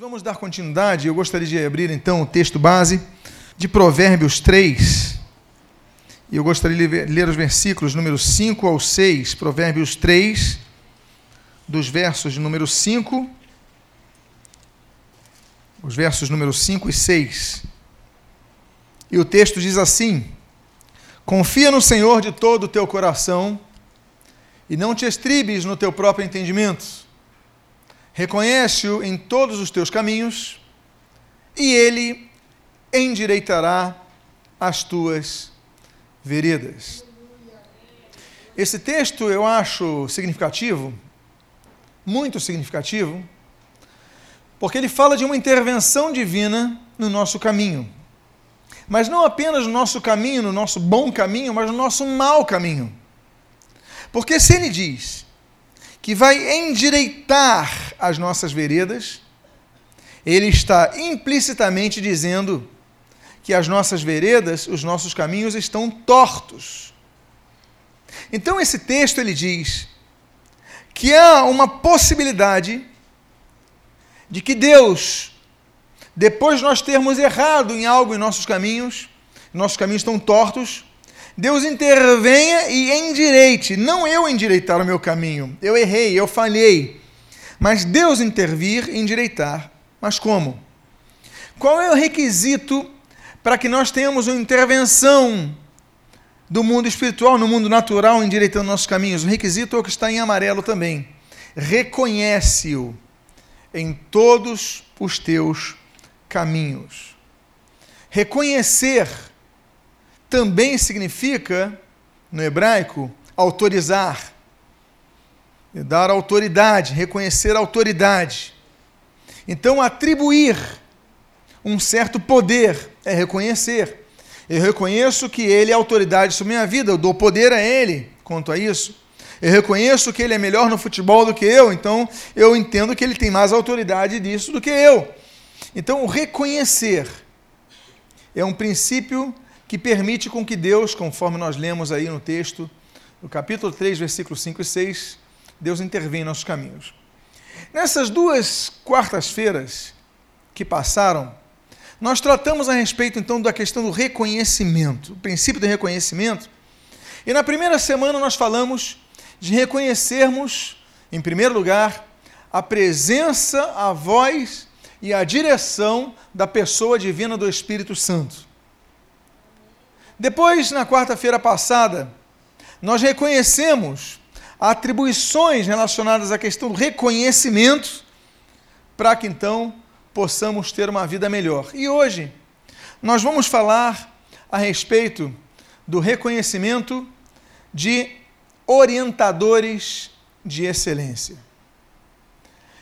vamos dar continuidade. Eu gostaria de abrir então o texto base de Provérbios 3. E eu gostaria de ler os versículos número 5 ao 6, Provérbios 3, dos versos número 5, os versos número 5 e 6. E o texto diz assim: Confia no Senhor de todo o teu coração e não te estribes no teu próprio entendimento Reconhece-o em todos os teus caminhos, e ele endireitará as tuas veredas. Esse texto eu acho significativo, muito significativo, porque ele fala de uma intervenção divina no nosso caminho. Mas não apenas no nosso caminho, no nosso bom caminho, mas no nosso mau caminho. Porque se ele diz que vai endireitar as nossas veredas, ele está implicitamente dizendo que as nossas veredas, os nossos caminhos estão tortos. Então esse texto ele diz que há uma possibilidade de que Deus, depois de nós termos errado em algo em nossos caminhos, nossos caminhos estão tortos, Deus intervenha e endireite, não eu endireitar o meu caminho. Eu errei, eu falhei. Mas Deus intervir e endireitar. Mas como? Qual é o requisito para que nós tenhamos uma intervenção do mundo espiritual no mundo natural, endireitando nossos caminhos? O requisito é o que está em amarelo também. Reconhece-o em todos os teus caminhos. Reconhecer também significa, no hebraico, autorizar, dar autoridade, reconhecer autoridade. Então, atribuir um certo poder é reconhecer. Eu reconheço que ele é autoridade sobre minha vida, eu dou poder a ele quanto a isso. Eu reconheço que ele é melhor no futebol do que eu, então eu entendo que ele tem mais autoridade disso do que eu. Então, reconhecer é um princípio que permite com que Deus, conforme nós lemos aí no texto, no capítulo 3, versículos 5 e 6, Deus intervém em nossos caminhos. Nessas duas quartas-feiras que passaram, nós tratamos a respeito então da questão do reconhecimento, o princípio do reconhecimento. E na primeira semana nós falamos de reconhecermos, em primeiro lugar, a presença, a voz e a direção da pessoa divina do Espírito Santo. Depois, na quarta-feira passada, nós reconhecemos atribuições relacionadas à questão do reconhecimento, para que então possamos ter uma vida melhor. E hoje, nós vamos falar a respeito do reconhecimento de orientadores de excelência.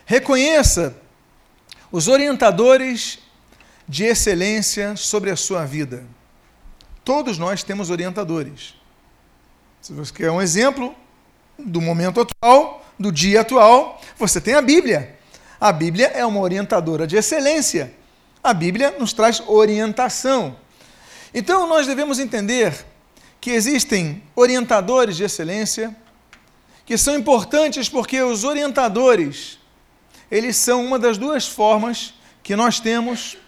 Reconheça os orientadores de excelência sobre a sua vida. Todos nós temos orientadores. Se você quer um exemplo do momento atual, do dia atual, você tem a Bíblia. A Bíblia é uma orientadora de excelência. A Bíblia nos traz orientação. Então nós devemos entender que existem orientadores de excelência que são importantes porque os orientadores, eles são uma das duas formas que nós temos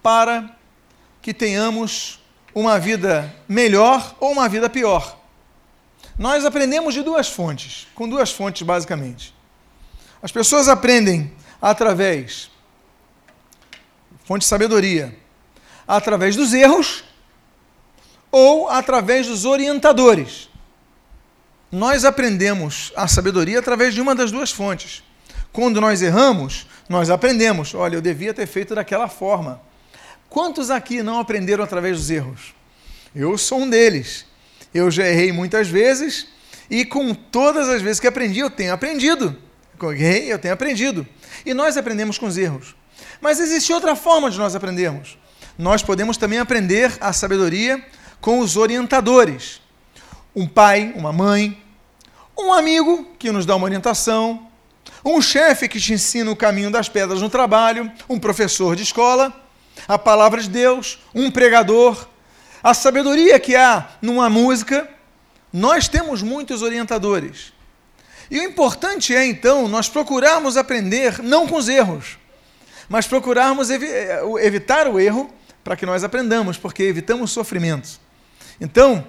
para que tenhamos uma vida melhor ou uma vida pior. Nós aprendemos de duas fontes, com duas fontes basicamente. As pessoas aprendem através fonte de sabedoria, através dos erros ou através dos orientadores. Nós aprendemos a sabedoria através de uma das duas fontes. Quando nós erramos, nós aprendemos, olha, eu devia ter feito daquela forma. Quantos aqui não aprenderam através dos erros? Eu sou um deles. Eu já errei muitas vezes e com todas as vezes que aprendi, eu tenho aprendido. Errei, eu tenho aprendido. E nós aprendemos com os erros. Mas existe outra forma de nós aprendermos. Nós podemos também aprender a sabedoria com os orientadores. Um pai, uma mãe, um amigo que nos dá uma orientação, um chefe que te ensina o caminho das pedras no trabalho, um professor de escola a palavra de Deus, um pregador, a sabedoria que há numa música. Nós temos muitos orientadores. E o importante é, então, nós procurarmos aprender não com os erros, mas procurarmos evi evitar o erro para que nós aprendamos, porque evitamos sofrimentos. Então,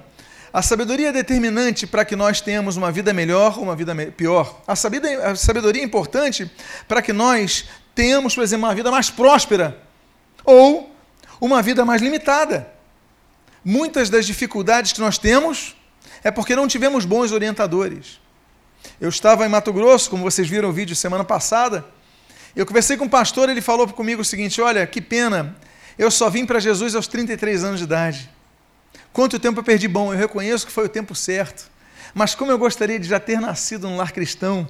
a sabedoria é determinante para que nós tenhamos uma vida melhor ou uma vida pior. A sabedoria é importante para que nós tenhamos, por exemplo, uma vida mais próspera ou uma vida mais limitada. Muitas das dificuldades que nós temos é porque não tivemos bons orientadores. Eu estava em Mato Grosso, como vocês viram o vídeo semana passada. Eu conversei com um pastor, ele falou comigo o seguinte: Olha, que pena, eu só vim para Jesus aos 33 anos de idade. Quanto tempo eu perdi bom? Eu reconheço que foi o tempo certo. Mas como eu gostaria de já ter nascido num lar cristão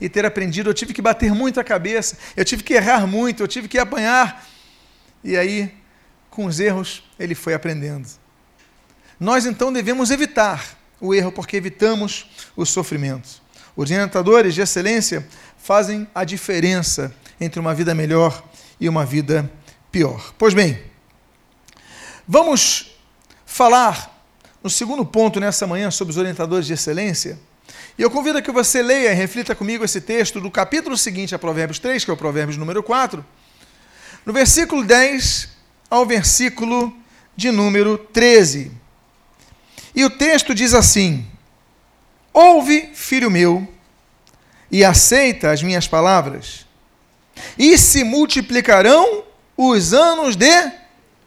e ter aprendido, eu tive que bater muito a cabeça, eu tive que errar muito, eu tive que apanhar. E aí, com os erros, ele foi aprendendo. Nós então devemos evitar o erro, porque evitamos os sofrimentos. Os orientadores de excelência fazem a diferença entre uma vida melhor e uma vida pior. Pois bem, vamos falar no segundo ponto nessa manhã sobre os orientadores de excelência. E eu convido a que você leia e reflita comigo esse texto do capítulo seguinte a Provérbios 3, que é o Provérbios número 4, no versículo 10 ao versículo de número 13. E o texto diz assim: Ouve, filho meu, e aceita as minhas palavras, e se multiplicarão os anos de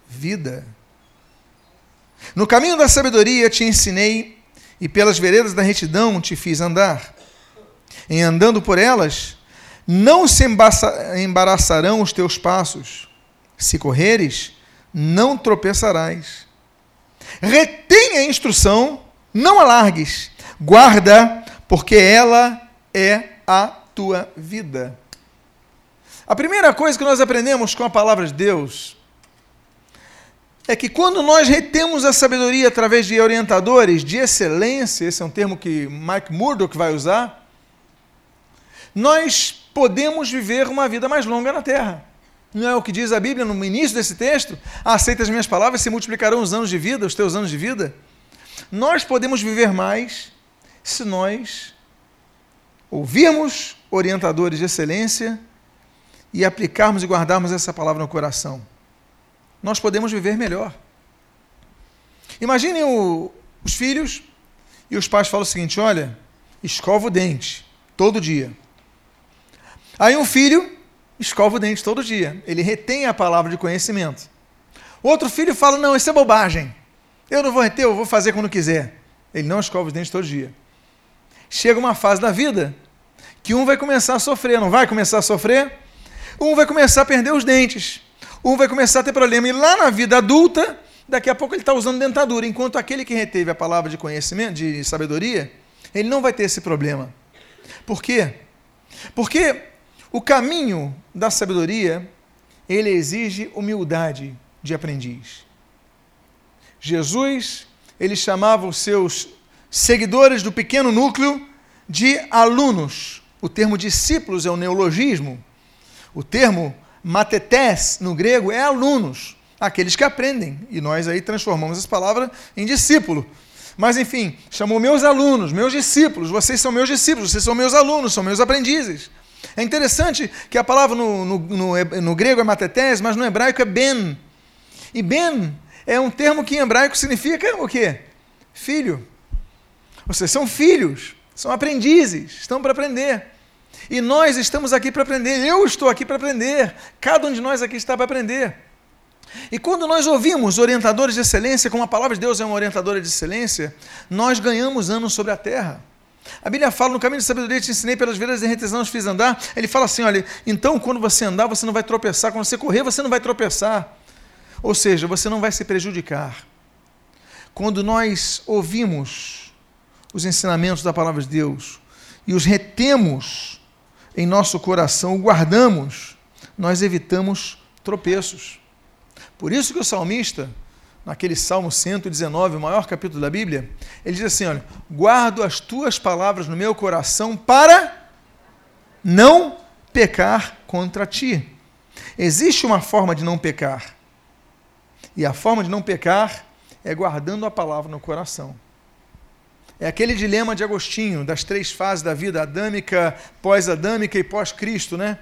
vida. No caminho da sabedoria te ensinei, e pelas veredas da retidão te fiz andar. Em andando por elas, não se embaraçarão os teus passos. Se correres, não tropeçarás. Retém a instrução, não alargues. Guarda, porque ela é a tua vida. A primeira coisa que nós aprendemos com a palavra de Deus é que quando nós retemos a sabedoria através de orientadores de excelência, esse é um termo que Mike Murdoch vai usar, nós podemos viver uma vida mais longa na terra. Não é o que diz a Bíblia no início desse texto? Aceita as minhas palavras, se multiplicarão os anos de vida, os teus anos de vida. Nós podemos viver mais se nós ouvirmos orientadores de excelência e aplicarmos e guardarmos essa palavra no coração nós podemos viver melhor. Imaginem os filhos e os pais falam o seguinte: olha, escova o dente todo dia. Aí um filho escova o dente todo dia. Ele retém a palavra de conhecimento. Outro filho fala: não, isso é bobagem. Eu não vou reter, eu vou fazer quando quiser. Ele não escova os dentes todo dia. Chega uma fase da vida que um vai começar a sofrer, não vai começar a sofrer? Um vai começar a perder os dentes um vai começar a ter problema. E lá na vida adulta, daqui a pouco ele está usando dentadura, enquanto aquele que reteve a palavra de conhecimento, de sabedoria, ele não vai ter esse problema. Por quê? Porque o caminho da sabedoria, ele exige humildade de aprendiz. Jesus, ele chamava os seus seguidores do pequeno núcleo de alunos. O termo discípulos é um neologismo. O termo Matetés, no grego, é alunos, aqueles que aprendem. E nós aí transformamos essa palavra em discípulo. Mas enfim, chamou meus alunos, meus discípulos, vocês são meus discípulos, vocês são meus alunos, são meus aprendizes. É interessante que a palavra no, no, no, no grego é matetés, mas no hebraico é ben. E ben é um termo que em hebraico significa o quê? Filho. Vocês são filhos, são aprendizes, estão para aprender. E nós estamos aqui para aprender, eu estou aqui para aprender, cada um de nós aqui está para aprender. E quando nós ouvimos orientadores de excelência, como a palavra de Deus é uma orientadora de excelência, nós ganhamos anos sobre a terra. A Bíblia fala, no caminho de sabedoria te ensinei pelas veredas de retidão, fiz andar. Ele fala assim, olha, então quando você andar, você não vai tropeçar. Quando você correr, você não vai tropeçar. Ou seja, você não vai se prejudicar. Quando nós ouvimos os ensinamentos da palavra de Deus e os retemos em nosso coração, guardamos, nós evitamos tropeços. Por isso que o salmista, naquele Salmo 119, o maior capítulo da Bíblia, ele diz assim: olha, guardo as tuas palavras no meu coração para não pecar contra ti. Existe uma forma de não pecar. E a forma de não pecar é guardando a palavra no coração. É aquele dilema de Agostinho, das três fases da vida, adâmica, pós-adâmica e pós-Cristo, né?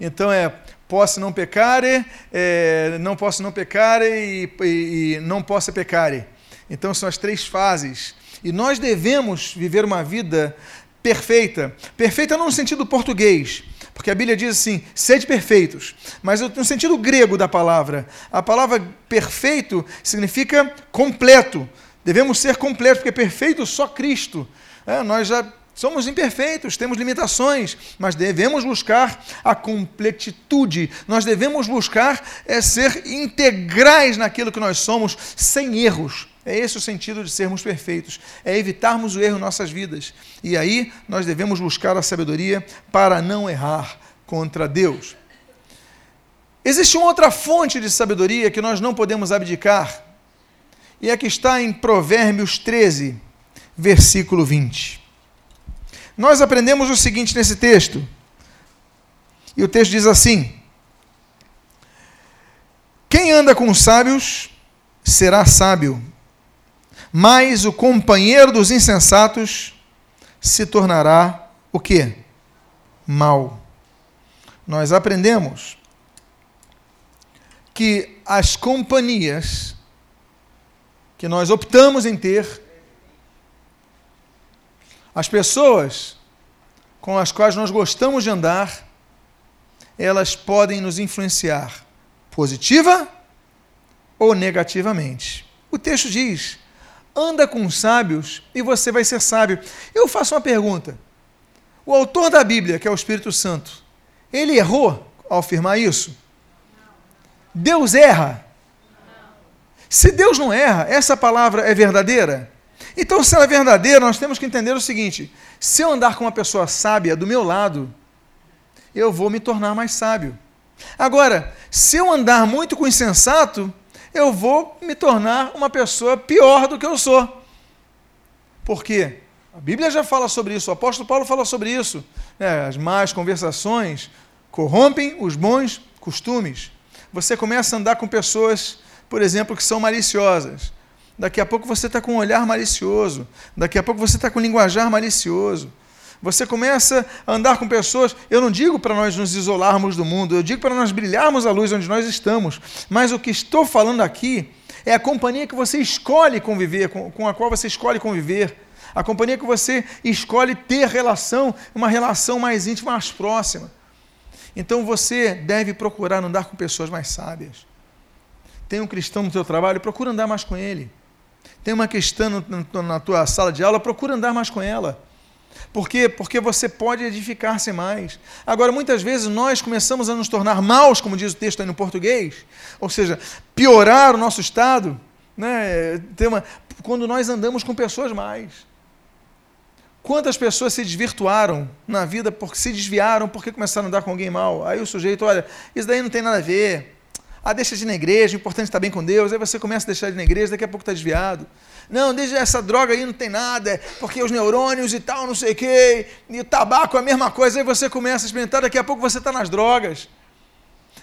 Então é posso não pecare, é, não posso não pecare e, e, e não posso pecare. Então são as três fases. E nós devemos viver uma vida perfeita. Perfeita não no sentido português, porque a Bíblia diz assim: sede perfeitos. Mas no sentido grego da palavra, a palavra perfeito significa completo. Devemos ser completos, porque perfeito só Cristo. É, nós já Somos imperfeitos, temos limitações, mas devemos buscar a completitude. Nós devemos buscar é, ser integrais naquilo que nós somos, sem erros. É esse o sentido de sermos perfeitos, é evitarmos o erro em nossas vidas. E aí nós devemos buscar a sabedoria para não errar contra Deus. Existe uma outra fonte de sabedoria que nós não podemos abdicar, e é que está em Provérbios 13, versículo 20. Nós aprendemos o seguinte nesse texto. E o texto diz assim: Quem anda com sábios será sábio, mas o companheiro dos insensatos se tornará o quê? Mal. Nós aprendemos que as companhias que nós optamos em ter as pessoas com as quais nós gostamos de andar, elas podem nos influenciar positiva ou negativamente. O texto diz: anda com sábios e você vai ser sábio. Eu faço uma pergunta. O autor da Bíblia, que é o Espírito Santo, ele errou ao afirmar isso? Deus erra? Se Deus não erra, essa palavra é verdadeira? Então, se ela é verdadeira, nós temos que entender o seguinte: se eu andar com uma pessoa sábia do meu lado, eu vou me tornar mais sábio. Agora, se eu andar muito com insensato, eu vou me tornar uma pessoa pior do que eu sou. Por quê? A Bíblia já fala sobre isso, o apóstolo Paulo fala sobre isso. É, as más conversações corrompem os bons costumes. Você começa a andar com pessoas, por exemplo, que são maliciosas. Daqui a pouco você está com um olhar malicioso. Daqui a pouco você está com um linguajar malicioso. Você começa a andar com pessoas. Eu não digo para nós nos isolarmos do mundo, eu digo para nós brilharmos a luz onde nós estamos. Mas o que estou falando aqui é a companhia que você escolhe conviver, com, a qual você escolhe conviver. A companhia que você escolhe ter relação, uma relação mais íntima, mais próxima. Então você deve procurar andar com pessoas mais sábias. Tem um cristão no seu trabalho, procura andar mais com ele. Tem uma questão na tua sala de aula, procura andar mais com ela. Por quê? Porque você pode edificar-se mais. Agora, muitas vezes nós começamos a nos tornar maus, como diz o texto aí no português, ou seja, piorar o nosso estado, né? Uma, quando nós andamos com pessoas mais. Quantas pessoas se desvirtuaram na vida porque se desviaram porque começaram a andar com alguém mal? Aí o sujeito, olha, isso daí não tem nada a ver. Ah, deixa de ir na igreja, o importante é estar bem com Deus. Aí você começa a deixar de ir na igreja, daqui a pouco está desviado. Não, deixa essa droga aí, não tem nada, porque os neurônios e tal, não sei o quê, e o tabaco é a mesma coisa. Aí você começa a experimentar, daqui a pouco você está nas drogas.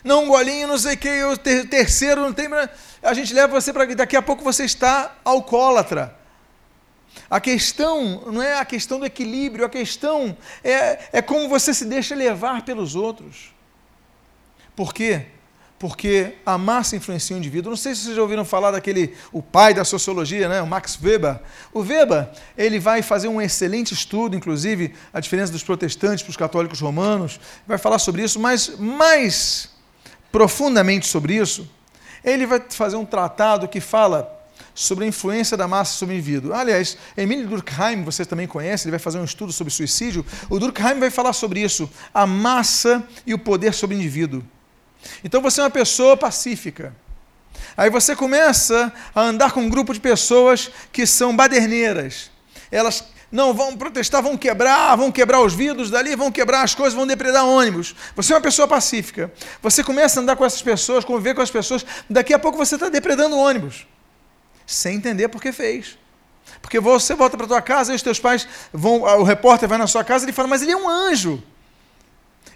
Não, um golinho, não sei o quê, o ter, terceiro não tem. A gente leva você para. Daqui a pouco você está alcoólatra. A questão não é a questão do equilíbrio, a questão é, é como você se deixa levar pelos outros. Por quê? Porque a massa influencia o indivíduo. Não sei se vocês já ouviram falar daquele, o pai da sociologia, né, o Max Weber. O Weber, ele vai fazer um excelente estudo, inclusive, a diferença dos protestantes para os católicos romanos, vai falar sobre isso, mas mais profundamente sobre isso, ele vai fazer um tratado que fala sobre a influência da massa sobre o indivíduo. Aliás, Emílio Durkheim, vocês também conhecem, ele vai fazer um estudo sobre suicídio. O Durkheim vai falar sobre isso, a massa e o poder sobre o indivíduo. Então você é uma pessoa pacífica. Aí você começa a andar com um grupo de pessoas que são baderneiras. Elas não vão protestar, vão quebrar, vão quebrar os vidros dali, vão quebrar as coisas, vão depredar ônibus. Você é uma pessoa pacífica. Você começa a andar com essas pessoas, conviver com as pessoas, daqui a pouco você está depredando ônibus. Sem entender por que fez. Porque você volta para tua casa e os teus pais vão, o repórter vai na sua casa e ele fala, mas ele é um anjo.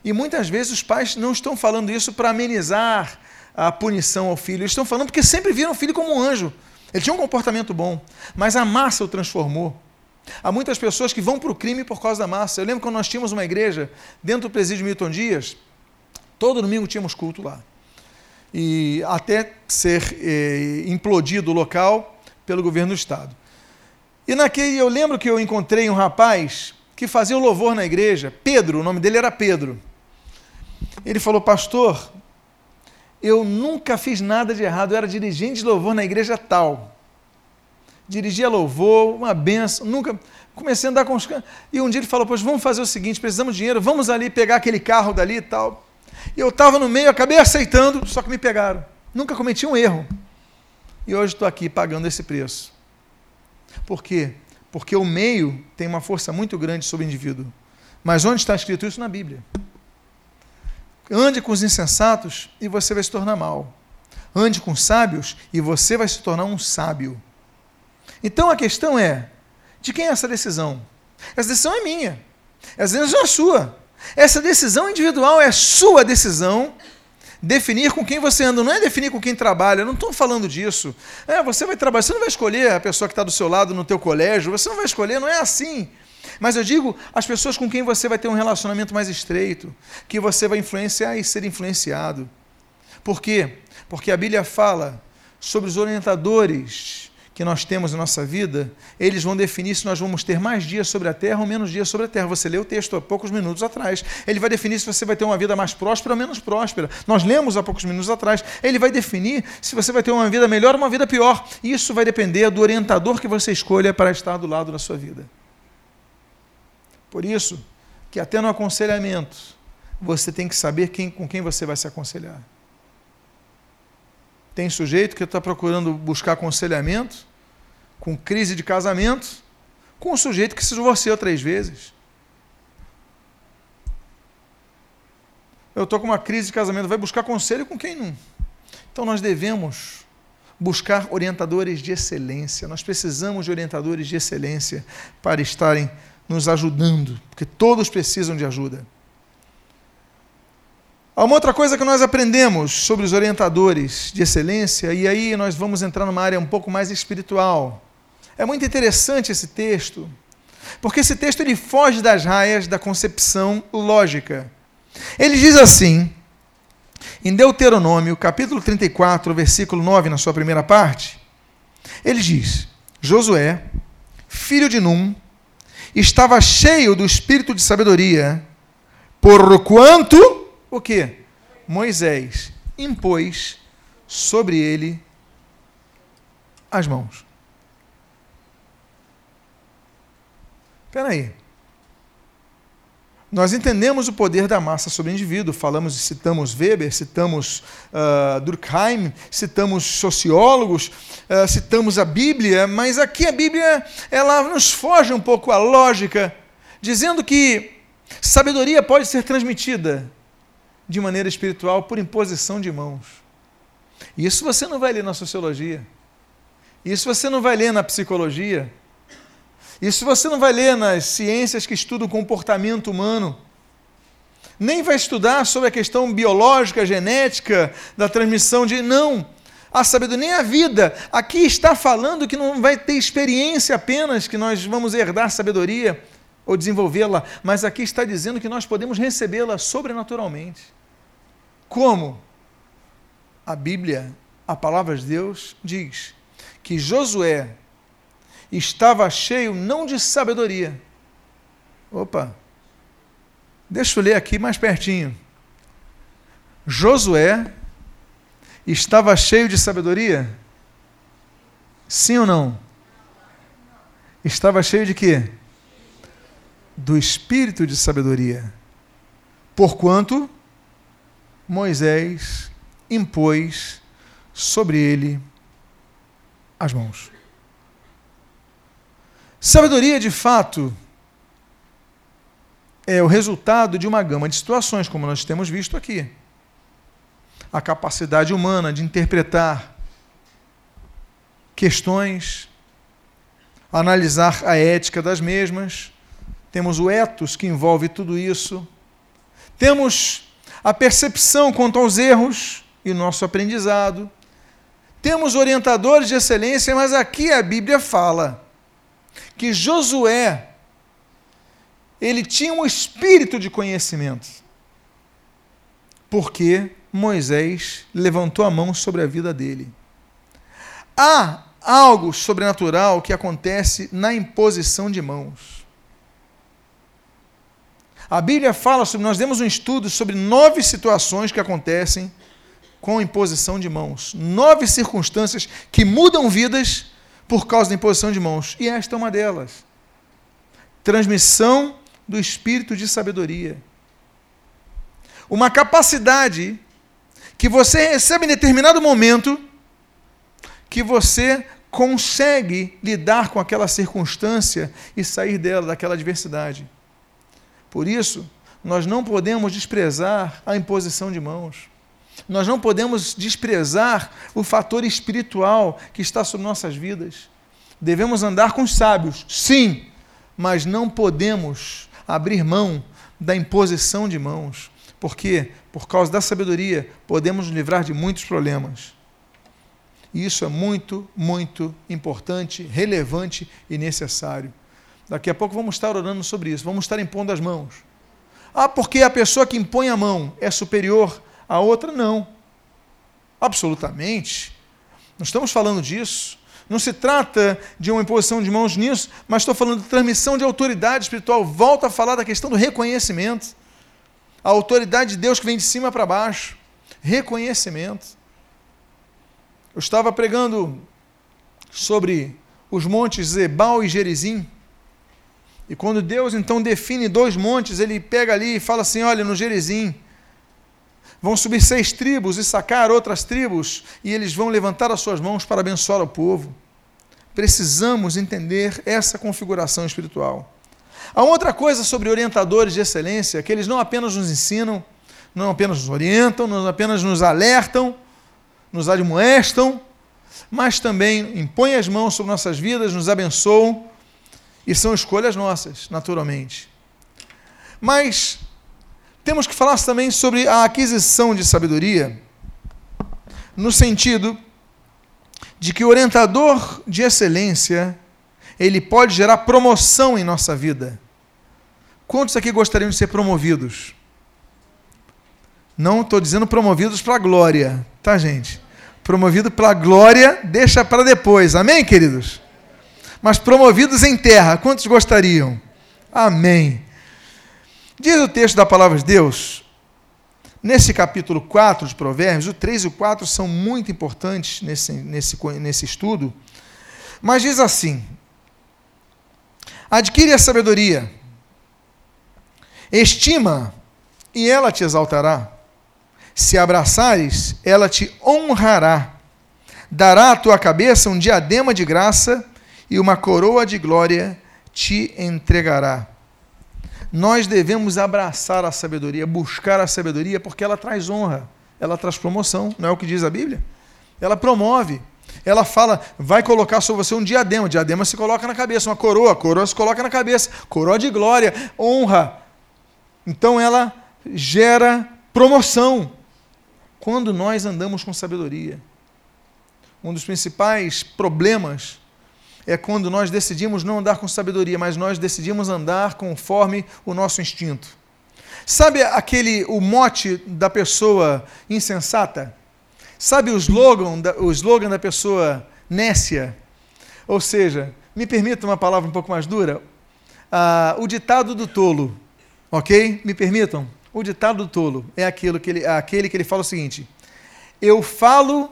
E muitas vezes os pais não estão falando isso para amenizar a punição ao filho, eles estão falando porque sempre viram o filho como um anjo. Ele tinha um comportamento bom, mas a massa o transformou. Há muitas pessoas que vão para o crime por causa da massa. Eu lembro quando nós tínhamos uma igreja dentro do presídio Milton Dias, Todo domingo tínhamos culto lá. E até ser eh, implodido o local pelo governo do estado. E naquele, eu lembro que eu encontrei um rapaz que fazia o louvor na igreja, Pedro, o nome dele era Pedro. Ele falou, pastor, eu nunca fiz nada de errado, eu era dirigente de louvor na igreja tal. Dirigia louvor, uma benção, nunca. Comecei a andar com os. E um dia ele falou: Pois vamos fazer o seguinte, precisamos de dinheiro, vamos ali pegar aquele carro dali e tal. E eu estava no meio, acabei aceitando, só que me pegaram. Nunca cometi um erro. E hoje estou aqui pagando esse preço. Por quê? Porque o meio tem uma força muito grande sobre o indivíduo. Mas onde está escrito isso? Na Bíblia. Ande com os insensatos e você vai se tornar mal. Ande com sábios e você vai se tornar um sábio. Então a questão é: de quem é essa decisão? Essa decisão é minha. Essa decisão é sua. Essa decisão individual é sua decisão definir com quem você anda, não é definir com quem trabalha, não estou falando disso. É, você vai trabalhar, você não vai escolher a pessoa que está do seu lado no teu colégio, você não vai escolher, não é assim. Mas eu digo as pessoas com quem você vai ter um relacionamento mais estreito, que você vai influenciar e ser influenciado. Por quê? Porque a Bíblia fala sobre os orientadores que nós temos na nossa vida, eles vão definir se nós vamos ter mais dias sobre a terra ou menos dias sobre a terra. Você leu o texto há poucos minutos atrás. Ele vai definir se você vai ter uma vida mais próspera ou menos próspera. Nós lemos há poucos minutos atrás. Ele vai definir se você vai ter uma vida melhor ou uma vida pior. Isso vai depender do orientador que você escolha para estar do lado da sua vida. Por isso, que até no aconselhamento, você tem que saber quem, com quem você vai se aconselhar. Tem sujeito que está procurando buscar aconselhamento, com crise de casamento, com um sujeito que se divorciou três vezes. Eu estou com uma crise de casamento, vai buscar conselho com quem não? Então nós devemos buscar orientadores de excelência. Nós precisamos de orientadores de excelência para estarem nos ajudando, porque todos precisam de ajuda. Há uma outra coisa que nós aprendemos sobre os orientadores de excelência, e aí nós vamos entrar numa área um pouco mais espiritual. É muito interessante esse texto, porque esse texto ele foge das raias da concepção lógica. Ele diz assim, em Deuteronômio, capítulo 34, versículo 9, na sua primeira parte, ele diz: Josué, filho de Num, estava cheio do espírito de sabedoria, porquanto o que? Moisés impôs sobre ele as mãos. Espera aí. Nós entendemos o poder da massa sobre o indivíduo. Falamos, citamos Weber, citamos uh, Durkheim, citamos sociólogos, uh, citamos a Bíblia, mas aqui a Bíblia ela nos foge um pouco a lógica, dizendo que sabedoria pode ser transmitida de maneira espiritual por imposição de mãos. Isso você não vai ler na sociologia. Isso você não vai ler na psicologia. Isso você não vai ler nas ciências que estudam o comportamento humano. Nem vai estudar sobre a questão biológica, genética, da transmissão de. Não! A sabedoria, nem a vida. Aqui está falando que não vai ter experiência apenas, que nós vamos herdar sabedoria ou desenvolvê-la, mas aqui está dizendo que nós podemos recebê-la sobrenaturalmente. Como? A Bíblia, a palavra de Deus, diz que Josué estava cheio não de sabedoria. Opa, deixa eu ler aqui mais pertinho. Josué estava cheio de sabedoria? Sim ou não? Estava cheio de quê? do espírito de sabedoria, porquanto Moisés impôs sobre ele as mãos. Sabedoria, de fato, é o resultado de uma gama de situações, como nós temos visto aqui. A capacidade humana de interpretar questões, analisar a ética das mesmas, temos o ethos que envolve tudo isso, temos a percepção quanto aos erros e nosso aprendizado, temos orientadores de excelência, mas aqui a Bíblia fala que Josué ele tinha um espírito de conhecimento. porque Moisés levantou a mão sobre a vida dele. Há algo sobrenatural que acontece na imposição de mãos. A Bíblia fala sobre, nós demos um estudo sobre nove situações que acontecem com imposição de mãos. Nove circunstâncias que mudam vidas por causa da imposição de mãos. E esta é uma delas. Transmissão do espírito de sabedoria. Uma capacidade que você recebe em determinado momento que você consegue lidar com aquela circunstância e sair dela, daquela adversidade. Por isso, nós não podemos desprezar a imposição de mãos. Nós não podemos desprezar o fator espiritual que está sobre nossas vidas. Devemos andar com os sábios, sim, mas não podemos abrir mão da imposição de mãos, porque, por causa da sabedoria, podemos nos livrar de muitos problemas. E isso é muito, muito importante, relevante e necessário. Daqui a pouco vamos estar orando sobre isso, vamos estar impondo as mãos. Ah, porque a pessoa que impõe a mão é superior à outra? Não. Absolutamente. Não estamos falando disso. Não se trata de uma imposição de mãos nisso, mas estou falando de transmissão de autoridade espiritual. Volto a falar da questão do reconhecimento. A autoridade de Deus que vem de cima para baixo. Reconhecimento. Eu estava pregando sobre os montes Ebal e Gerizim. E quando Deus então define dois montes, ele pega ali e fala assim: olha, no Gerizim vão subir seis tribos e sacar outras tribos, e eles vão levantar as suas mãos para abençoar o povo. Precisamos entender essa configuração espiritual. Há outra coisa sobre orientadores de excelência, que eles não apenas nos ensinam, não apenas nos orientam, não apenas nos alertam, nos admoestam, mas também impõem as mãos sobre nossas vidas, nos abençoam, e são escolhas nossas, naturalmente. Mas temos que falar também sobre a aquisição de sabedoria, no sentido de que o orientador de excelência, ele pode gerar promoção em nossa vida. Quantos aqui gostariam de ser promovidos? Não estou dizendo promovidos para a glória, tá, gente? promovido para a glória, deixa para depois. Amém, queridos? Mas promovidos em terra, quantos gostariam? Amém. Diz o texto da palavra de Deus, nesse capítulo 4 de Provérbios, o 3 e o 4 são muito importantes nesse, nesse, nesse estudo, mas diz assim: adquire a sabedoria, estima, e ela te exaltará. Se abraçares, ela te honrará. Dará à tua cabeça um diadema de graça e uma coroa de glória te entregará. Nós devemos abraçar a sabedoria, buscar a sabedoria, porque ela traz honra, ela traz promoção, não é o que diz a Bíblia? Ela promove, ela fala, vai colocar sobre você um diadema, o diadema se coloca na cabeça, uma coroa, a coroa se coloca na cabeça, coroa de glória, honra. Então ela gera promoção quando nós andamos com sabedoria. Um dos principais problemas é quando nós decidimos não andar com sabedoria, mas nós decidimos andar conforme o nosso instinto. Sabe aquele o mote da pessoa insensata? Sabe o slogan da, o slogan da pessoa nécia? Ou seja, me permita uma palavra um pouco mais dura, ah, o ditado do tolo, ok? Me permitam? O ditado do tolo é aquilo que ele, aquele que ele fala o seguinte: Eu falo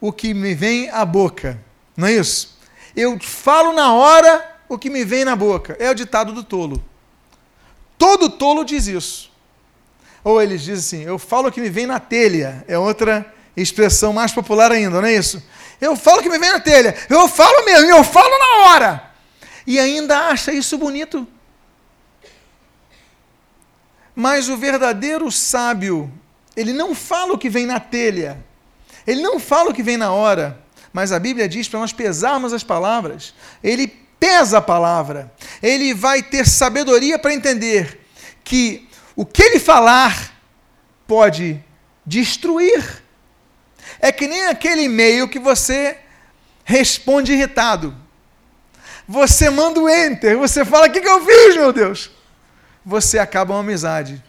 o que me vem à boca. Não é isso? Eu falo na hora o que me vem na boca. É o ditado do tolo. Todo tolo diz isso. Ou eles dizem assim: Eu falo o que me vem na telha. É outra expressão mais popular ainda, não é isso? Eu falo o que me vem na telha. Eu falo mesmo, eu falo na hora. E ainda acha isso bonito. Mas o verdadeiro sábio, ele não fala o que vem na telha, ele não fala o que vem na hora, mas a Bíblia diz para nós pesarmos as palavras. Ele pesa a palavra, ele vai ter sabedoria para entender que o que ele falar pode destruir. É que nem aquele e-mail que você responde irritado. Você manda o enter, você fala: O que, que eu fiz, meu Deus? você acaba uma amizade.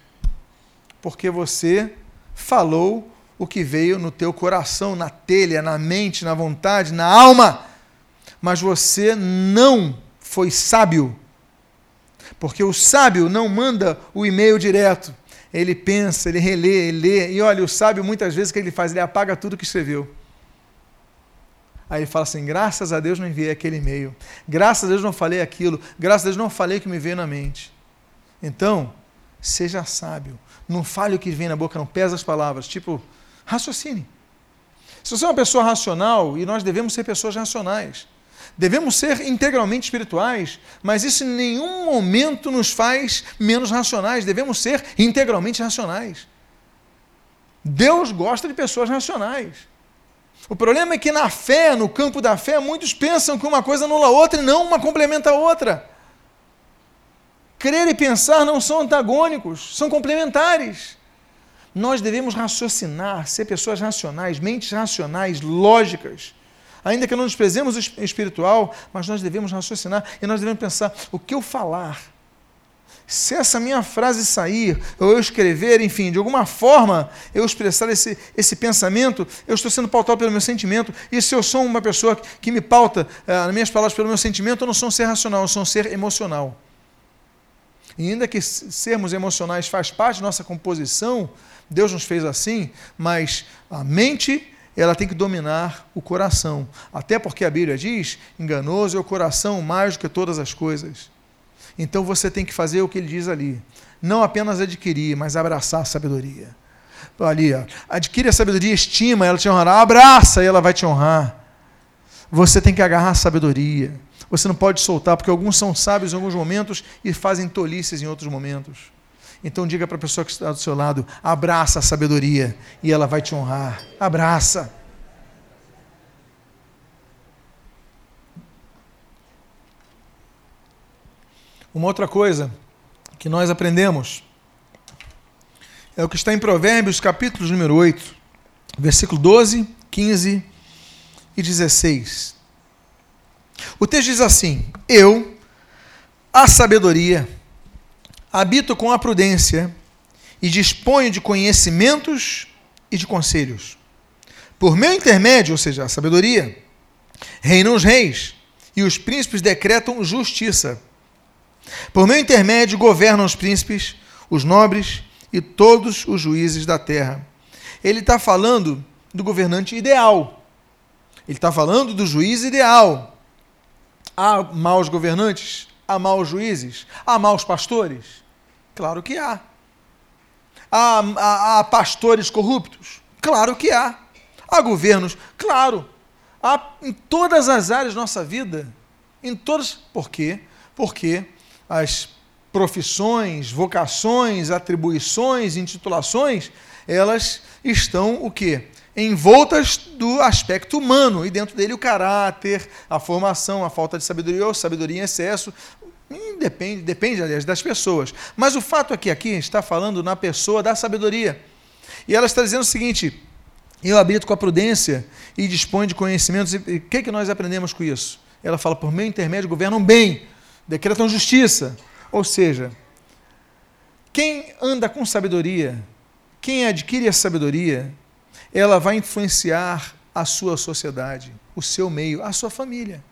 Porque você falou o que veio no teu coração, na telha, na mente, na vontade, na alma. Mas você não foi sábio. Porque o sábio não manda o e-mail direto. Ele pensa, ele relê, ele lê. E olha, o sábio muitas vezes o que ele faz? Ele apaga tudo que escreveu. Aí ele fala assim: graças a Deus não enviei aquele e-mail. Graças a Deus não falei aquilo. Graças a Deus não falei o que me veio na mente. Então, seja sábio. Não fale o que vem na boca, não pesa as palavras. Tipo, raciocine. Se você é uma pessoa racional, e nós devemos ser pessoas racionais, devemos ser integralmente espirituais, mas isso em nenhum momento nos faz menos racionais, devemos ser integralmente racionais. Deus gosta de pessoas racionais. O problema é que na fé, no campo da fé, muitos pensam que uma coisa anula a outra e não uma complementa a outra. Crer e pensar não são antagônicos, são complementares. Nós devemos raciocinar, ser pessoas racionais, mentes racionais, lógicas. Ainda que não desprezemos o espiritual, mas nós devemos raciocinar e nós devemos pensar: o que eu falar? Se essa minha frase sair, ou eu escrever, enfim, de alguma forma eu expressar esse, esse pensamento, eu estou sendo pautado pelo meu sentimento. E se eu sou uma pessoa que me pauta eh, as minhas palavras pelo meu sentimento, eu não sou um ser racional, eu sou um ser emocional. E ainda que sermos emocionais faz parte da nossa composição, Deus nos fez assim, mas a mente ela tem que dominar o coração. Até porque a Bíblia diz: enganoso é o coração mais do que todas as coisas. Então você tem que fazer o que ele diz ali. Não apenas adquirir, mas abraçar a sabedoria. Ali, ó, adquire a sabedoria, estima, ela te honrará. Abraça e ela vai te honrar. Você tem que agarrar a sabedoria. Você não pode soltar, porque alguns são sábios em alguns momentos e fazem tolices em outros momentos. Então diga para a pessoa que está do seu lado: abraça a sabedoria e ela vai te honrar. Abraça. Uma outra coisa que nós aprendemos é o que está em Provérbios, capítulo número 8, versículo 12, 15 e 16. O texto diz assim: Eu, a sabedoria, habito com a prudência e disponho de conhecimentos e de conselhos. Por meu intermédio, ou seja, a sabedoria, reinam os reis e os príncipes decretam justiça. Por meu intermédio governam os príncipes, os nobres e todos os juízes da terra. Ele está falando do governante ideal. Ele está falando do juiz ideal. Há maus governantes? Há maus juízes? Há maus pastores? Claro que há. Há, há, há pastores corruptos? Claro que há. Há governos? Claro. Há em todas as áreas da nossa vida. Em todas. Por quê? Porque as profissões, vocações, atribuições, intitulações, elas estão o quê? envoltas do aspecto humano, e dentro dele o caráter, a formação, a falta de sabedoria ou sabedoria em excesso. Depende, depende, aliás, das pessoas. Mas o fato é que aqui está falando na pessoa da sabedoria. E ela está dizendo o seguinte: eu habito com a prudência e disponho de conhecimentos. E o que, que nós aprendemos com isso? Ela fala, por meio intermédio, governam bem, decretam justiça. Ou seja, quem anda com sabedoria, quem adquire a sabedoria, ela vai influenciar a sua sociedade, o seu meio, a sua família.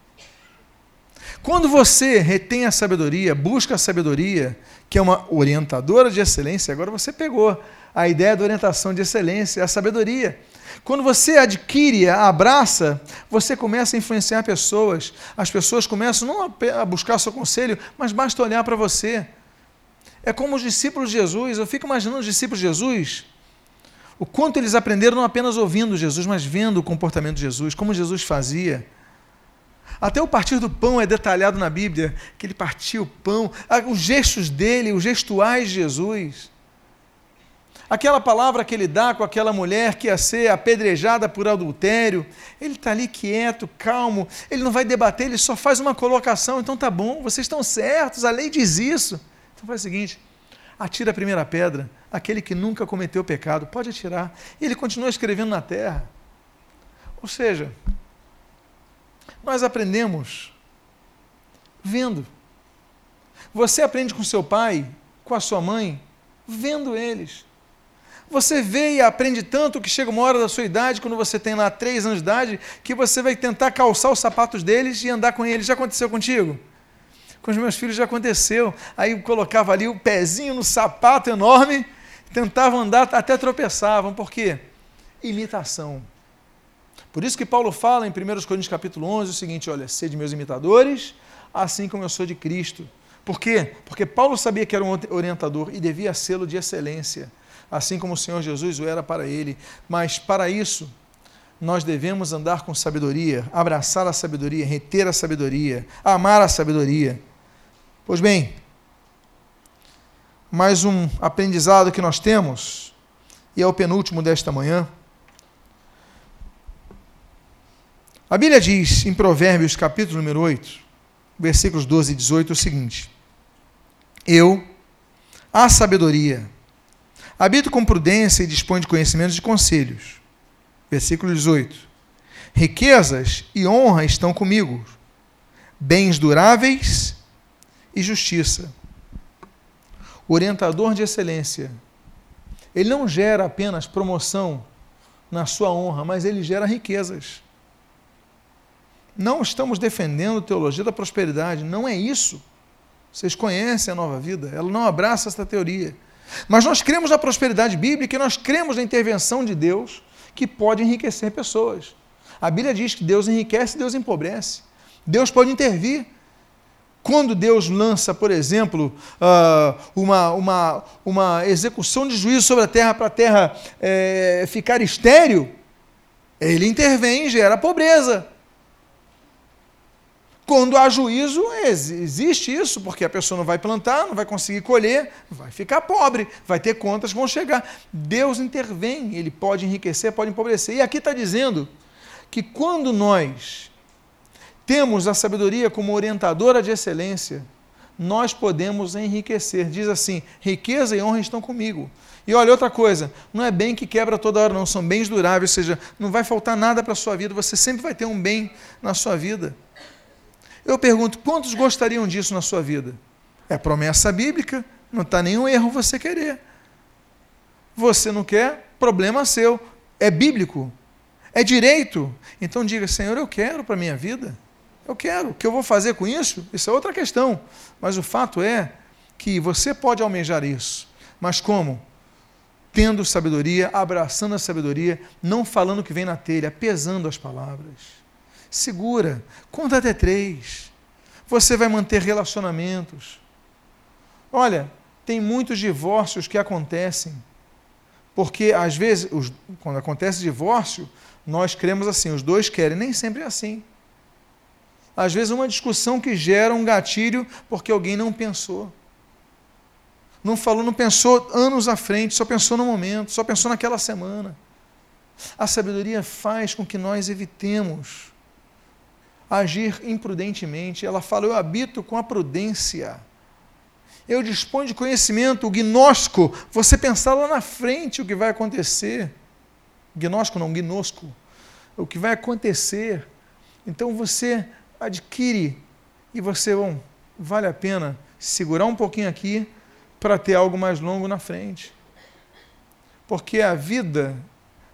Quando você retém a sabedoria, busca a sabedoria, que é uma orientadora de excelência, agora você pegou a ideia da orientação de excelência, a sabedoria. Quando você adquire, abraça, você começa a influenciar pessoas. As pessoas começam não a buscar seu conselho, mas basta olhar para você. É como os discípulos de Jesus. Eu fico imaginando os discípulos de Jesus o quanto eles aprenderam não apenas ouvindo Jesus, mas vendo o comportamento de Jesus, como Jesus fazia. Até o partir do pão é detalhado na Bíblia, que ele partia o pão, os gestos dele, os gestuais de Jesus. Aquela palavra que ele dá com aquela mulher que ia ser apedrejada por adultério, ele está ali quieto, calmo, ele não vai debater, ele só faz uma colocação. Então tá bom, vocês estão certos, a lei diz isso. Então faz o seguinte: atira a primeira pedra, aquele que nunca cometeu pecado, pode atirar. E ele continua escrevendo na terra. Ou seja, nós aprendemos vendo. Você aprende com seu pai, com a sua mãe, vendo eles. Você vê e aprende tanto que chega uma hora da sua idade, quando você tem lá três anos de idade, que você vai tentar calçar os sapatos deles e andar com eles. Já aconteceu contigo? Com os meus filhos já aconteceu. Aí colocava ali o pezinho no sapato enorme, tentava andar, até tropeçavam. Por quê? Imitação. Por isso que Paulo fala em 1 Coríntios capítulo 11 o seguinte, olha, sede meus imitadores, assim como eu sou de Cristo. Por quê? Porque Paulo sabia que era um orientador e devia sê-lo de excelência assim como o Senhor Jesus o era para ele. Mas para isso, nós devemos andar com sabedoria, abraçar a sabedoria, reter a sabedoria, amar a sabedoria. Pois bem, mais um aprendizado que nós temos, e é o penúltimo desta manhã. A Bíblia diz em Provérbios, capítulo número 8, versículos 12 e 18, o seguinte: Eu, a sabedoria, Habito com prudência e dispõe de conhecimentos e conselhos. Versículo 18. Riquezas e honra estão comigo, bens duráveis e justiça. O orientador de excelência, ele não gera apenas promoção na sua honra, mas ele gera riquezas. Não estamos defendendo teologia da prosperidade, não é isso. Vocês conhecem a nova vida, ela não abraça essa teoria. Mas nós cremos na prosperidade bíblica e nós cremos na intervenção de Deus que pode enriquecer pessoas. A Bíblia diz que Deus enriquece e Deus empobrece. Deus pode intervir. Quando Deus lança, por exemplo, ah, uma, uma, uma execução de juízo sobre a terra para a terra é, ficar estéril, ele intervém e gera pobreza. Quando há juízo, existe isso, porque a pessoa não vai plantar, não vai conseguir colher, vai ficar pobre, vai ter contas que vão chegar. Deus intervém, ele pode enriquecer, pode empobrecer. E aqui está dizendo que quando nós temos a sabedoria como orientadora de excelência, nós podemos enriquecer. Diz assim: riqueza e honra estão comigo. E olha, outra coisa, não é bem que quebra toda hora, não, são bens duráveis, ou seja, não vai faltar nada para a sua vida, você sempre vai ter um bem na sua vida. Eu pergunto, quantos gostariam disso na sua vida? É promessa bíblica, não está nenhum erro você querer. Você não quer, problema seu. É bíblico, é direito. Então diga, Senhor, eu quero para a minha vida. Eu quero. O que eu vou fazer com isso? Isso é outra questão. Mas o fato é que você pode almejar isso. Mas como? Tendo sabedoria, abraçando a sabedoria, não falando o que vem na telha, pesando as palavras segura, conta até três. Você vai manter relacionamentos. Olha, tem muitos divórcios que acontecem, porque às vezes, os, quando acontece divórcio, nós cremos assim, os dois querem, nem sempre é assim. Às vezes, uma discussão que gera um gatilho porque alguém não pensou. Não falou, não pensou anos à frente, só pensou no momento, só pensou naquela semana. A sabedoria faz com que nós evitemos agir imprudentemente. Ela fala: Eu habito com a prudência. Eu disponho de conhecimento, o gnóstico, você pensar lá na frente o que vai acontecer. Gnóstico não, gnosco. O que vai acontecer. Então você adquire e você, bom, vale a pena segurar um pouquinho aqui para ter algo mais longo na frente. Porque a vida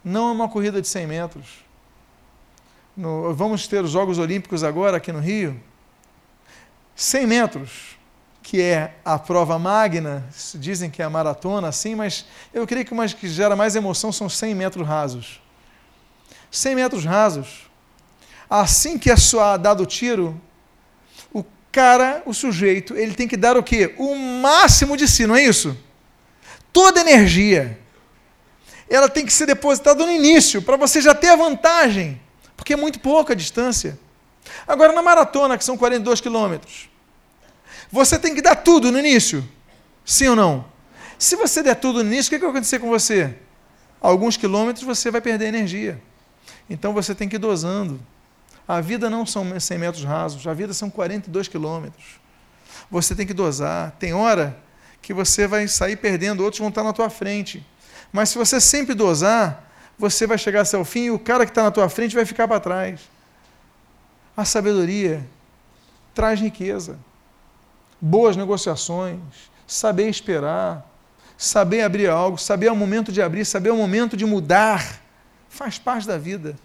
não é uma corrida de 100 metros no, vamos ter os Jogos Olímpicos agora aqui no Rio, 100 metros, que é a prova magna, dizem que é a maratona, assim, mas eu creio que o que gera mais emoção são 100 metros rasos. 100 metros rasos. Assim que é só dado o tiro, o cara, o sujeito, ele tem que dar o quê? O máximo de si, não é isso? Toda energia. Ela tem que ser depositada no início, para você já ter a vantagem porque é muito pouca a distância. Agora, na maratona, que são 42 quilômetros, você tem que dar tudo no início. Sim ou não? Se você der tudo no início, o que, que vai acontecer com você? Alguns quilômetros você vai perder energia. Então você tem que ir dosando. A vida não são 100 metros rasos, a vida são 42 quilômetros. Você tem que dosar. Tem hora que você vai sair perdendo, outros vão estar na tua frente. Mas se você sempre dosar, você vai chegar até o fim e o cara que está na tua frente vai ficar para trás. A sabedoria traz riqueza, boas negociações, saber esperar, saber abrir algo, saber o momento de abrir, saber o momento de mudar, faz parte da vida.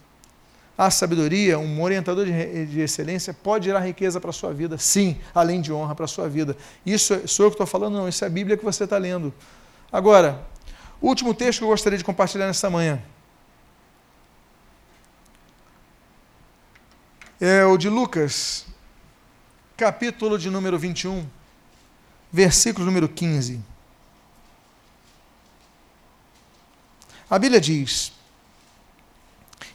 A sabedoria, um orientador de, de excelência, pode gerar riqueza para a sua vida, sim, além de honra para a sua vida. Isso é, sou eu que estou falando, não, isso é a Bíblia que você está lendo. Agora, último texto que eu gostaria de compartilhar nesta manhã é o de Lucas, capítulo de número 21, versículo número 15. A Bíblia diz: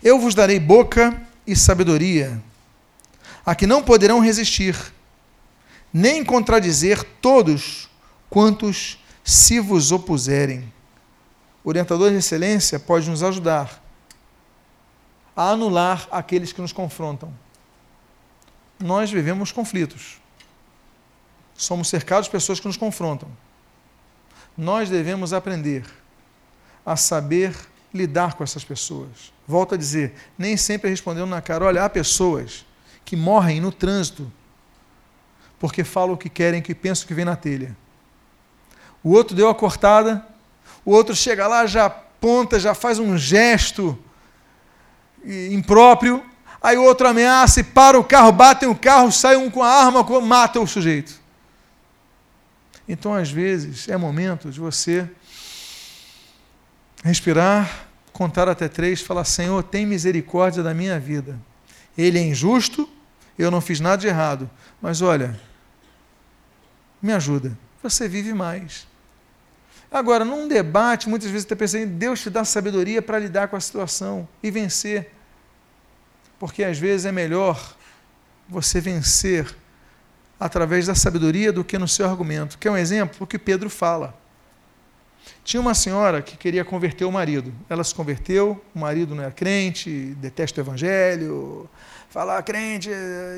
Eu vos darei boca e sabedoria, a que não poderão resistir, nem contradizer todos quantos se vos opuserem. Orientador de excelência pode nos ajudar a anular aqueles que nos confrontam. Nós vivemos conflitos. Somos cercados de pessoas que nos confrontam. Nós devemos aprender a saber lidar com essas pessoas. Volto a dizer, nem sempre respondendo na cara. Olha, há pessoas que morrem no trânsito porque falam o que querem, que pensam que vem na telha. O outro deu a cortada, o outro chega lá, já aponta, já faz um gesto impróprio, aí o outro ameaça e para o carro, batem o carro, sai um com a arma, mata o sujeito. Então, às vezes, é momento de você respirar, contar até três, falar: Senhor, tem misericórdia da minha vida. Ele é injusto, eu não fiz nada de errado, mas olha, me ajuda. Você vive mais. Agora, num debate, muitas vezes está pensando, Deus te dá sabedoria para lidar com a situação e vencer. Porque às vezes é melhor você vencer através da sabedoria do que no seu argumento. Quer um exemplo? O que Pedro fala. Tinha uma senhora que queria converter o marido. Ela se converteu, o marido não era crente, detesta o evangelho, fala crente,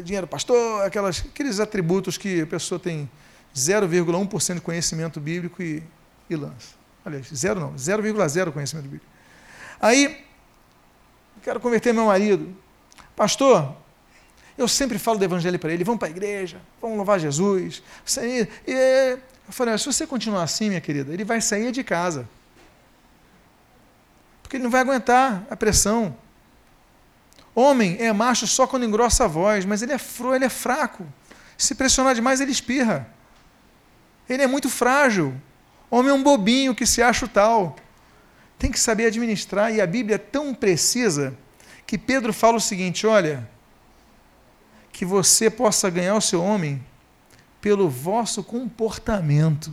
dinheiro pastor, aquelas, aqueles atributos que a pessoa tem 0,1% de conhecimento bíblico e, e lança. Aliás, zero não, 0,0 conhecimento bíblico. Aí, quero converter meu marido. Pastor, eu sempre falo do evangelho para ele, vamos para a igreja, vamos louvar Jesus. E, eu falei, se você continuar assim, minha querida, ele vai sair de casa. Porque ele não vai aguentar a pressão. Homem é macho só quando engrossa a voz, mas ele é, fro, ele é fraco. Se pressionar demais, ele espirra. Ele é muito frágil. Homem é um bobinho que se acha o tal. Tem que saber administrar, e a Bíblia é tão precisa que Pedro fala o seguinte: olha, que você possa ganhar o seu homem pelo vosso comportamento.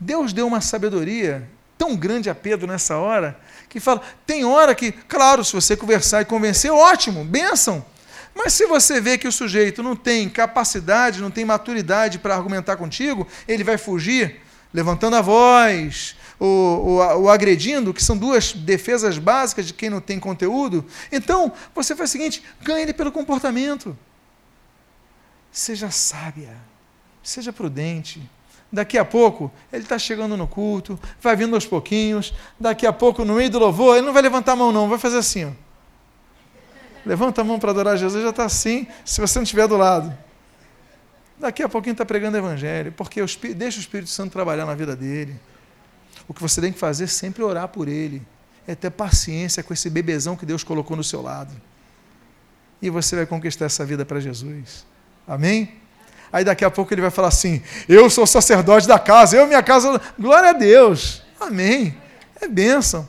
Deus deu uma sabedoria tão grande a Pedro nessa hora, que fala: tem hora que, claro, se você conversar e convencer, ótimo, bênção. Mas se você vê que o sujeito não tem capacidade, não tem maturidade para argumentar contigo, ele vai fugir, levantando a voz, ou, ou, ou, agredindo, que são duas defesas básicas de quem não tem conteúdo. Então, você faz o seguinte: ganha ele pelo comportamento. Seja sábia, seja prudente. Daqui a pouco, ele está chegando no culto, vai vindo aos pouquinhos. Daqui a pouco, no meio do louvor, ele não vai levantar a mão, não, vai fazer assim. Ó. Levanta a mão para adorar Jesus, já está assim, se você não estiver do lado. Daqui a pouquinho está pregando o Evangelho, porque deixa o Espírito Santo trabalhar na vida dele. O que você tem que fazer é sempre orar por ele, é ter paciência com esse bebezão que Deus colocou no seu lado. E você vai conquistar essa vida para Jesus. Amém? Aí daqui a pouco ele vai falar assim: Eu sou sacerdote da casa, eu minha casa. Glória a Deus. Amém. É bênção.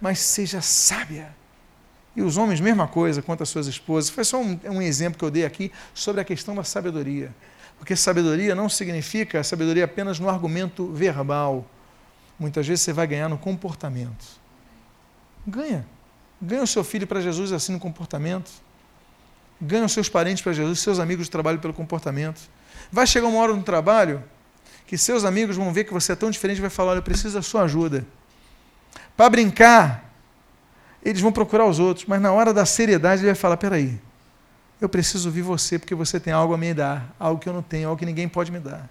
Mas seja sábia. E os homens, mesma coisa quanto as suas esposas. Foi só um, um exemplo que eu dei aqui sobre a questão da sabedoria. Porque sabedoria não significa sabedoria apenas no argumento verbal. Muitas vezes você vai ganhar no comportamento. Ganha. Ganha o seu filho para Jesus assim no comportamento ganha os seus parentes para Jesus, seus amigos de trabalho pelo comportamento. Vai chegar uma hora no trabalho que seus amigos vão ver que você é tão diferente e vai falar: Olha, eu preciso da sua ajuda. Para brincar, eles vão procurar os outros, mas na hora da seriedade ele vai falar: Peraí, eu preciso ouvir você porque você tem algo a me dar, algo que eu não tenho, algo que ninguém pode me dar.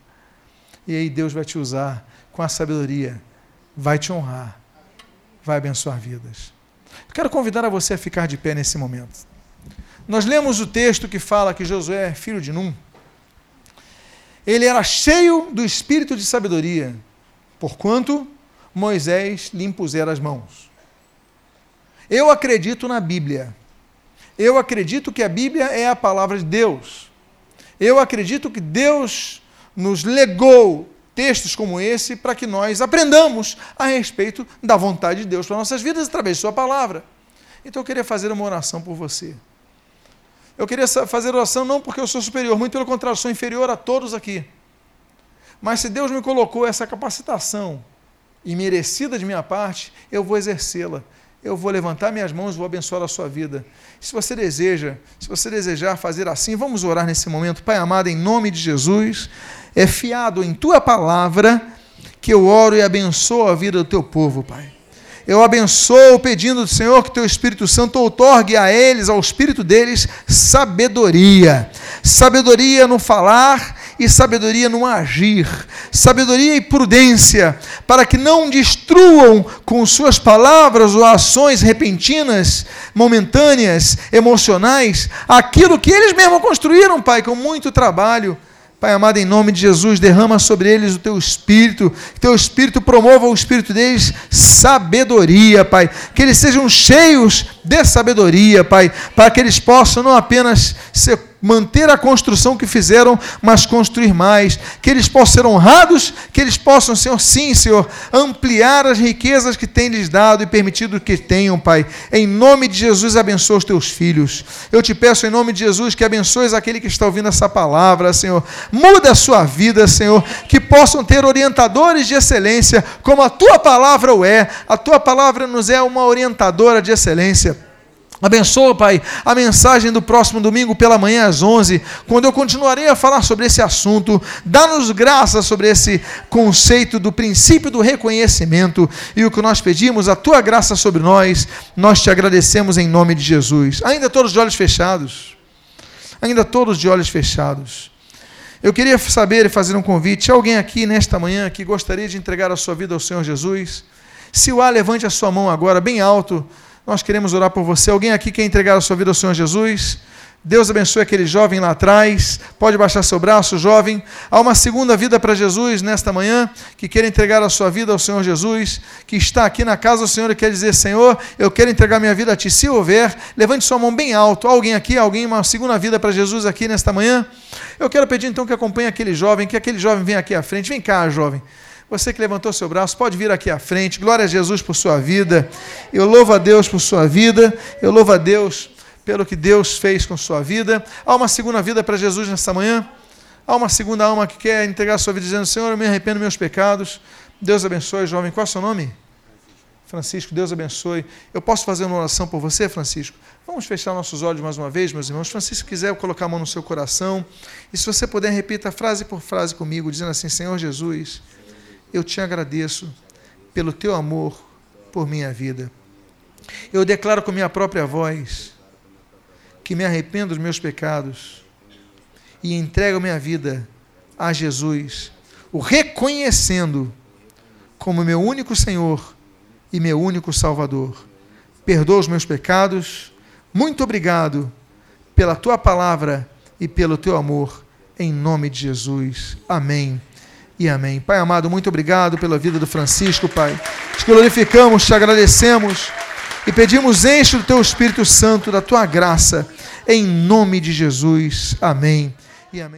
E aí Deus vai te usar com a sabedoria, vai te honrar, vai abençoar vidas. Eu quero convidar a você a ficar de pé nesse momento. Nós lemos o texto que fala que Josué, filho de Num, ele era cheio do espírito de sabedoria porquanto Moisés lhe impusera as mãos. Eu acredito na Bíblia. Eu acredito que a Bíblia é a palavra de Deus. Eu acredito que Deus nos legou textos como esse para que nós aprendamos a respeito da vontade de Deus para nossas vidas através de Sua palavra. Então eu queria fazer uma oração por você. Eu queria fazer oração não porque eu sou superior, muito pelo contrário, sou inferior a todos aqui. Mas se Deus me colocou essa capacitação e merecida de minha parte, eu vou exercê-la. Eu vou levantar minhas mãos vou abençoar a sua vida. Se você deseja, se você desejar fazer assim, vamos orar nesse momento. Pai amado, em nome de Jesus, é fiado em tua palavra que eu oro e abençoo a vida do teu povo, Pai. Eu abençoo pedindo do Senhor que teu Espírito Santo outorgue a eles, ao espírito deles, sabedoria. Sabedoria no falar e sabedoria no agir, sabedoria e prudência, para que não destruam com suas palavras ou ações repentinas, momentâneas, emocionais, aquilo que eles mesmos construíram, Pai, com muito trabalho Pai amado, em nome de Jesus, derrama sobre eles o teu espírito, que teu espírito promova o espírito deles sabedoria, Pai. Que eles sejam cheios de sabedoria, Pai, para que eles possam não apenas ser manter a construção que fizeram, mas construir mais, que eles possam ser honrados, que eles possam, Senhor, sim, Senhor, ampliar as riquezas que tem lhes dado e permitido que tenham, Pai. Em nome de Jesus, abençoa os teus filhos. Eu te peço em nome de Jesus que abençoes aquele que está ouvindo essa palavra, Senhor. Muda a sua vida, Senhor, que possam ter orientadores de excelência, como a tua palavra o é. A tua palavra nos é uma orientadora de excelência. Abençoa, Pai, a mensagem do próximo domingo pela manhã às 11, quando eu continuarei a falar sobre esse assunto. Dá-nos graça sobre esse conceito do princípio do reconhecimento e o que nós pedimos, a tua graça sobre nós, nós te agradecemos em nome de Jesus. Ainda todos de olhos fechados. Ainda todos de olhos fechados. Eu queria saber e fazer um convite. Alguém aqui nesta manhã que gostaria de entregar a sua vida ao Senhor Jesus? Se o há, levante a sua mão agora, bem alto nós queremos orar por você. Alguém aqui quer entregar a sua vida ao Senhor Jesus? Deus abençoe aquele jovem lá atrás. Pode baixar seu braço, jovem. Há uma segunda vida para Jesus nesta manhã, que quer entregar a sua vida ao Senhor Jesus, que está aqui na casa do Senhor e quer dizer: Senhor, eu quero entregar minha vida a Ti. Se houver, levante sua mão bem alto. Alguém aqui, alguém, uma segunda vida para Jesus aqui nesta manhã? Eu quero pedir então que acompanhe aquele jovem, que aquele jovem venha aqui à frente. Vem cá, jovem. Você que levantou seu braço, pode vir aqui à frente. Glória a Jesus por sua vida. Eu louvo a Deus por sua vida. Eu louvo a Deus pelo que Deus fez com sua vida. Há uma segunda vida para Jesus nesta manhã? Há uma segunda alma que quer entregar sua vida dizendo: Senhor, eu me arrependo dos meus pecados. Deus abençoe, jovem. Qual é o seu nome? Francisco, Deus abençoe. Eu posso fazer uma oração por você, Francisco? Vamos fechar nossos olhos mais uma vez, meus irmãos. Francisco, quiser colocar a mão no seu coração. E se você puder, repita frase por frase comigo, dizendo assim: Senhor Jesus eu te agradeço pelo teu amor por minha vida. Eu declaro com minha própria voz que me arrependo dos meus pecados e entrego minha vida a Jesus, o reconhecendo como meu único Senhor e meu único Salvador. Perdoa os meus pecados. Muito obrigado pela tua palavra e pelo teu amor. Em nome de Jesus. Amém e amém. Pai amado, muito obrigado pela vida do Francisco, Pai. Te glorificamos, te agradecemos e pedimos enche do teu Espírito Santo, da tua graça, em nome de Jesus. Amém e amém.